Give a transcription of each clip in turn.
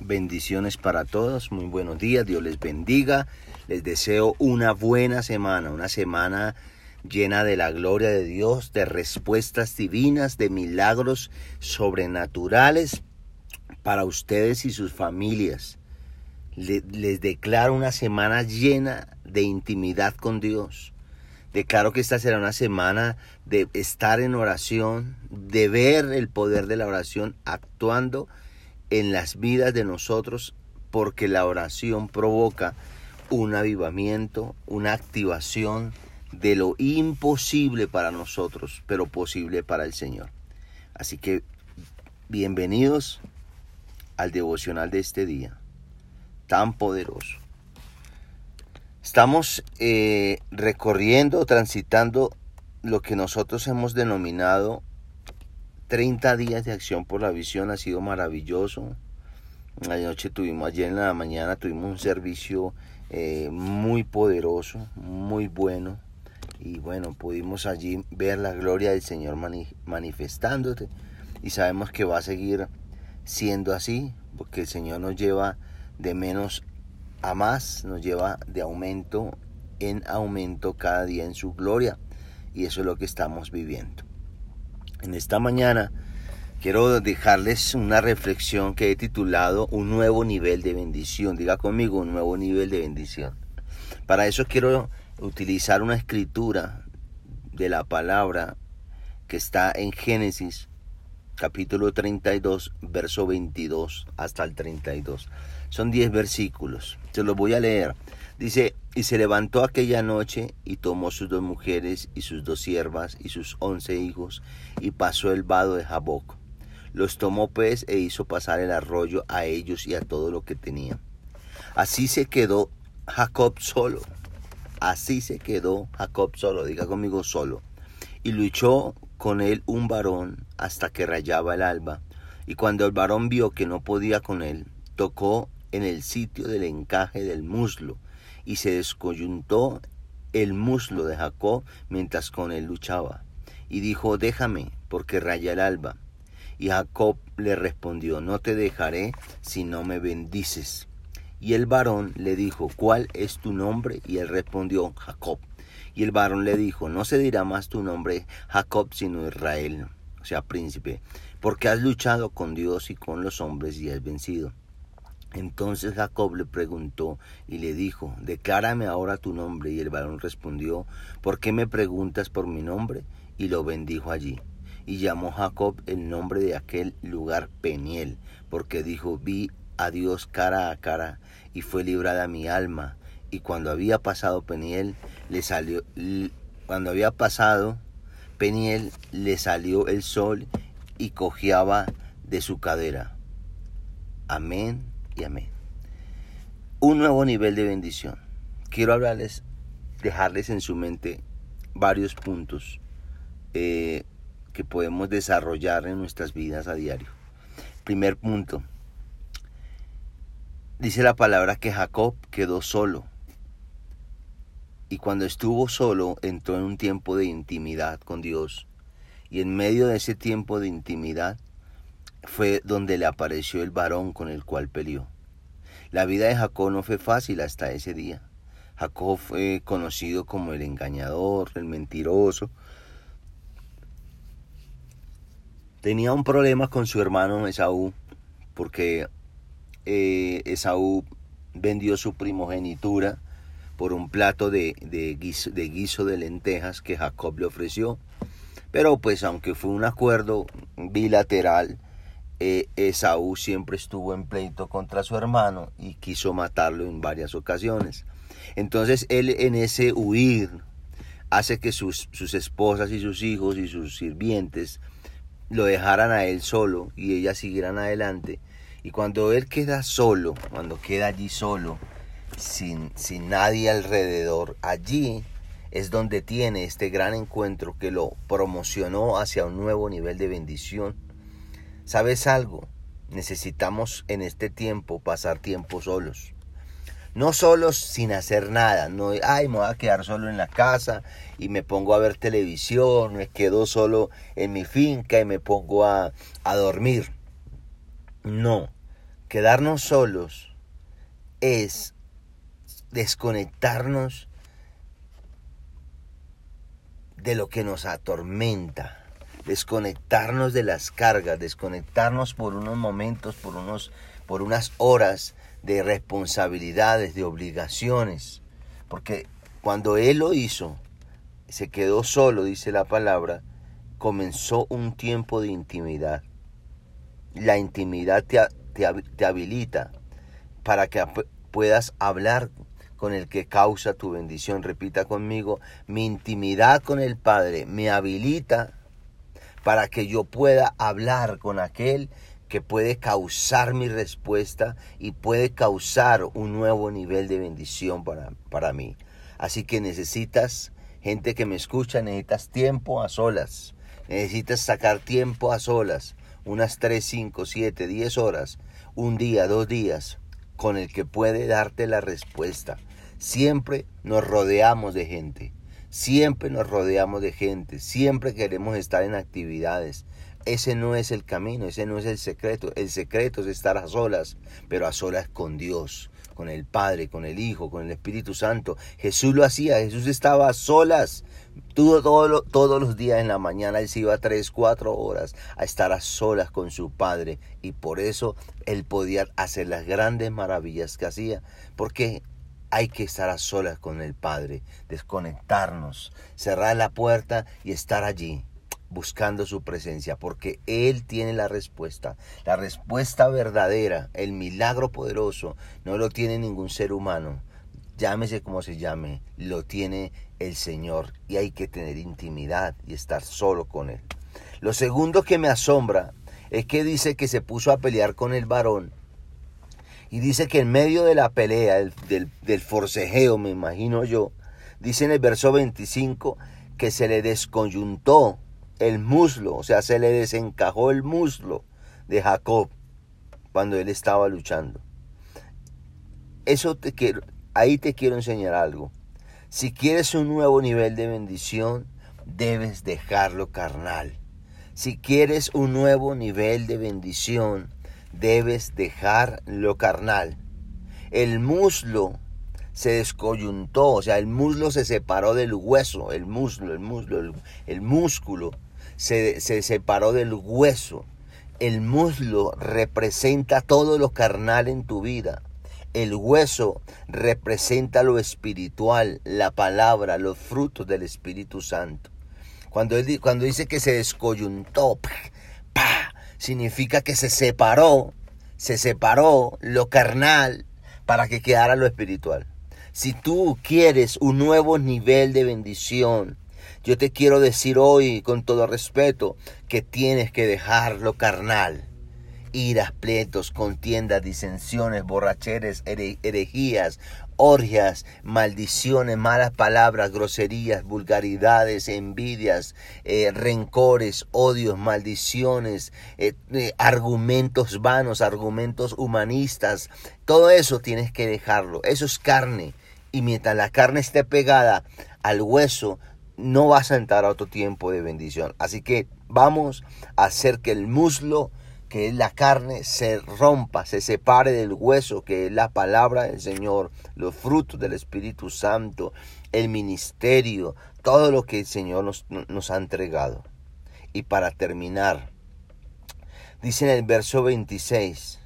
Bendiciones para todos, muy buenos días, Dios les bendiga. Les deseo una buena semana, una semana llena de la gloria de Dios, de respuestas divinas, de milagros sobrenaturales para ustedes y sus familias. Les declaro una semana llena de intimidad con Dios. Declaro que esta será una semana de estar en oración, de ver el poder de la oración actuando en las vidas de nosotros porque la oración provoca un avivamiento, una activación de lo imposible para nosotros, pero posible para el Señor. Así que bienvenidos al devocional de este día, tan poderoso. Estamos eh, recorriendo, transitando lo que nosotros hemos denominado 30 días de acción por la visión ha sido maravilloso. Anoche tuvimos, ayer en la mañana tuvimos un servicio eh, muy poderoso, muy bueno. Y bueno, pudimos allí ver la gloria del Señor manifestándote. Y sabemos que va a seguir siendo así, porque el Señor nos lleva de menos a más, nos lleva de aumento en aumento cada día en su gloria. Y eso es lo que estamos viviendo. En esta mañana quiero dejarles una reflexión que he titulado Un nuevo nivel de bendición. Diga conmigo, un nuevo nivel de bendición. Para eso quiero utilizar una escritura de la palabra que está en Génesis capítulo 32, verso 22 hasta el 32. Son 10 versículos. Se los voy a leer. Dice, y se levantó aquella noche y tomó sus dos mujeres y sus dos siervas y sus once hijos y pasó el vado de Jaboc. Los tomó pues e hizo pasar el arroyo a ellos y a todo lo que tenían. Así se quedó Jacob solo. Así se quedó Jacob solo, diga conmigo solo. Y luchó con él un varón hasta que rayaba el alba. Y cuando el varón vio que no podía con él, tocó en el sitio del encaje del muslo y se descoyuntó el muslo de Jacob mientras con él luchaba. Y dijo, déjame, porque raya el alba. Y Jacob le respondió, no te dejaré si no me bendices. Y el varón le dijo, ¿cuál es tu nombre? Y él respondió, Jacob. Y el varón le dijo, no se dirá más tu nombre Jacob, sino Israel, o sea, príncipe, porque has luchado con Dios y con los hombres y has vencido. Entonces Jacob le preguntó y le dijo, Declárame ahora tu nombre. Y el varón respondió, ¿por qué me preguntas por mi nombre? Y lo bendijo allí. Y llamó Jacob el nombre de aquel lugar Peniel, porque dijo, vi a Dios cara a cara, y fue librada mi alma. Y cuando había pasado Peniel, le salió, cuando había pasado Peniel, le salió el sol y cojeaba de su cadera. Amén amén. Un nuevo nivel de bendición. Quiero hablarles, dejarles en su mente varios puntos eh, que podemos desarrollar en nuestras vidas a diario. Primer punto. Dice la palabra que Jacob quedó solo. Y cuando estuvo solo entró en un tiempo de intimidad con Dios. Y en medio de ese tiempo de intimidad fue donde le apareció el varón con el cual peleó. La vida de Jacob no fue fácil hasta ese día. Jacob fue conocido como el engañador, el mentiroso. Tenía un problema con su hermano Esaú, porque eh, Esaú vendió su primogenitura por un plato de, de, guiso, de guiso de lentejas que Jacob le ofreció. Pero pues aunque fue un acuerdo bilateral, eh, Esaú siempre estuvo en pleito contra su hermano y quiso matarlo en varias ocasiones. Entonces él en ese huir hace que sus, sus esposas y sus hijos y sus sirvientes lo dejaran a él solo y ellas siguieran adelante. Y cuando él queda solo, cuando queda allí solo, sin, sin nadie alrededor, allí es donde tiene este gran encuentro que lo promocionó hacia un nuevo nivel de bendición ¿Sabes algo? Necesitamos en este tiempo pasar tiempo solos. No solos sin hacer nada, no, ay, me voy a quedar solo en la casa y me pongo a ver televisión, me quedo solo en mi finca y me pongo a, a dormir. No, Quedarnos solos es desconectarnos de lo que nos atormenta, desconectarnos de las cargas, desconectarnos por unos momentos, por, unos, por unas horas de responsabilidades, de obligaciones. Porque cuando Él lo hizo, se quedó solo, dice la palabra, comenzó un tiempo de intimidad. La intimidad te, te, habilita para que puedas hablar con el que causa tu bendición. Repita conmigo, mi intimidad con el Padre me habilita para que yo pueda hablar con aquel que puede causar mi respuesta y puede causar un nuevo nivel de bendición para, para mí. Así que necesitas, gente que me escucha, necesitas tiempo a solas. Necesitas sacar tiempo a solas, unas 3, 5, 7, 10 horas, un día, dos días, con el que puede darte la respuesta. Siempre nos rodeamos de gente, siempre nos rodeamos de gente, siempre queremos estar en actividades. Ese no es el camino, ese no es el secreto. El secreto es estar a solas, pero a solas con Dios, con el Padre, con el Hijo, con el Espíritu Santo. Jesús lo hacía, Jesús estaba a solas. Todo, todo, todos los días en la mañana él se iba tres, cuatro horas a estar a solas con su Padre y por eso él podía hacer las grandes maravillas que hacía, porque hay que estar a solas con el Padre, desconectarnos, cerrar la puerta y estar allí buscando su presencia, porque Él tiene la respuesta. La respuesta verdadera, el milagro poderoso, no lo tiene ningún ser humano. Llámese como se llame, lo tiene el Señor y hay que tener intimidad y estar solo con Él. Lo segundo que me asombra es que dice que se puso a pelear con el varón y dice que en medio de la pelea, del, forcejeo, me imagino yo, dice en el verso 25 que se le desconyuntó el muslo, o sea, se le desencajó el muslo de Jacob cuando él estaba luchando. Eso te quiero, ahí te quiero enseñar algo. Si quieres un nuevo nivel de bendición, debes dejarlo carnal. Si quieres un nuevo nivel de bendición, debes dejar lo carnal. El muslo se descoyuntó, o sea, el muslo se separó del hueso, el muslo, el muslo, el, músculo se, se separó del hueso. El muslo representa todo lo carnal en tu vida. El hueso representa lo espiritual, la palabra, los frutos del Espíritu Santo. Cuando, él, cuando dice que se descoyuntó, significa que se separó, se separó lo carnal para que quedara lo espiritual. Si tú quieres un nuevo nivel de bendición, yo te quiero decir hoy con todo respeto que tienes que dejar lo carnal iras, pleitos, contiendas, disensiones, borracheres, herejías, orgias, maldiciones, malas palabras, groserías, vulgaridades, envidias, eh, rencores, odios, maldiciones, eh, eh, argumentos vanos, argumentos humanistas. Todo eso tienes que dejarlo. Eso es carne. Y mientras la carne esté pegada al hueso, no vas a entrar a otro tiempo de bendición. Así que vamos a hacer que el muslo que la carne se rompa, se separe del hueso, que es la palabra del Señor, los frutos del Espíritu Santo, el ministerio, todo lo que el Señor nos, nos ha entregado. Y para terminar, dice en el verso 26,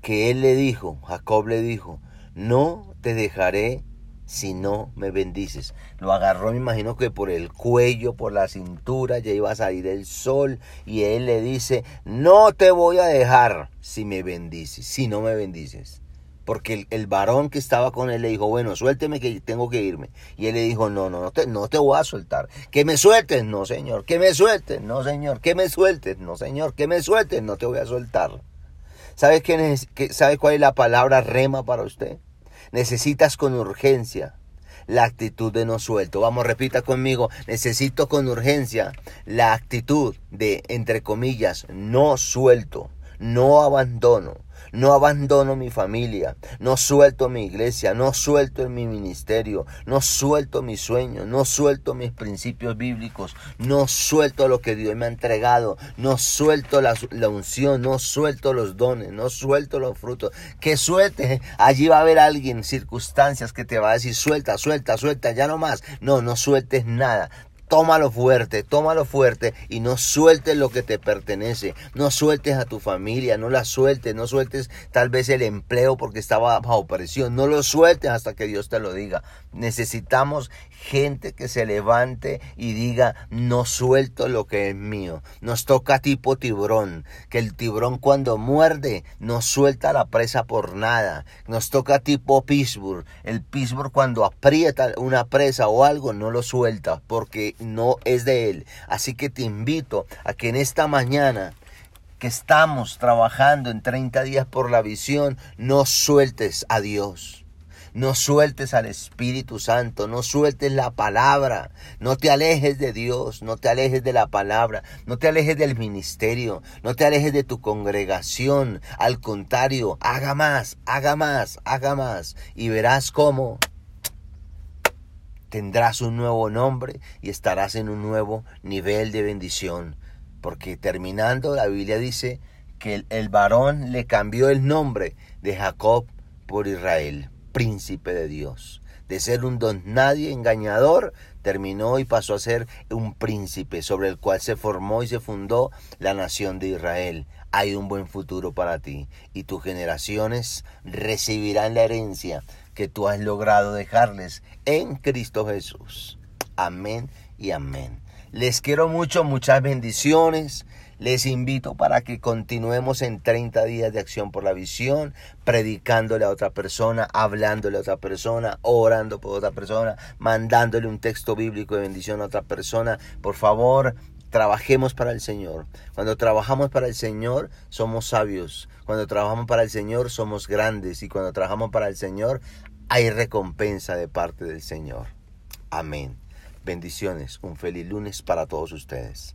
que él le dijo, Jacob le dijo, no te dejaré si no me bendices. Lo agarró, me imagino que por el cuello, por la cintura, ya iba a salir el sol y él le dice, no te voy a dejar si me bendices, si no me bendices. Porque el, varón que estaba con él le dijo, bueno, suélteme que tengo que irme. Y él le dijo, no, no, no te, no te voy a soltar. Que me sueltes, no señor. Que me sueltes, no señor. Que me sueltes, no señor. Que me sueltes, no te voy a soltar. ¿Sabes, qué, ¿Sabe cuál es la palabra rema para usted? Necesitas con urgencia la actitud de no suelto. Vamos, repita conmigo. Necesito con urgencia la actitud de, entre comillas, no suelto. no abandono. No abandono mi familia, no suelto mi iglesia, no suelto mi ministerio, no suelto mis sueños, no suelto mis principios bíblicos, no suelto lo que Dios me ha entregado, no suelto la, la unción, no suelto los dones, no suelto los frutos. Que suelte, allí va a haber alguien, circunstancias que te va a decir suelta, suelta, suelta, ya no más. No, no sueltes nada tómalo fuerte, tómalo fuerte y no sueltes lo que te pertenece. No sueltes a tu familia, no la sueltes, no sueltes tal vez el empleo porque estaba bajo presión. No lo sueltes hasta que Dios te lo diga. Necesitamos gente que se levante y diga, no suelto lo que es mío. Nos toca tipo tiburón, que el tiburón cuando muerde no suelta la presa por nada. Nos toca tipo Pittsburgh. El Pittsburgh cuando aprieta una presa o algo no lo suelta porque no es de Él. Así que te invito a que en esta mañana que estamos trabajando en 30 días por la visión, no sueltes a Dios. No sueltes al Espíritu Santo, no sueltes la palabra, no te alejes de Dios, no te alejes de la palabra, no te alejes del ministerio, no te alejes de tu congregación. Al contrario, haga más, haga más, haga más y verás cómo tendrás un nuevo nombre y estarás en un nuevo nivel de bendición. Porque terminando, la Biblia dice que el, varón le cambió el nombre de Jacob por Israel, príncipe de Dios. De ser un don nadie engañador, terminó y pasó a ser un príncipe sobre el cual se formó y se fundó la nación de Israel. Hay un buen futuro para ti y tus generaciones recibirán la herencia que tú has logrado dejarles en Cristo Jesús. Amén y amén. Les quiero mucho, muchas bendiciones. Les invito para que continuemos en 30 días de acción por la visión, predicándole a otra persona, hablándole a otra persona, orando por otra persona, mandándole un texto bíblico de bendición a otra persona. Por favor, trabajemos para el Señor. Cuando trabajamos para el Señor, somos sabios. Cuando trabajamos para el Señor, somos grandes. Y cuando trabajamos para el Señor, hay recompensa de parte del Señor. Amén. Bendiciones. Un feliz lunes para todos ustedes.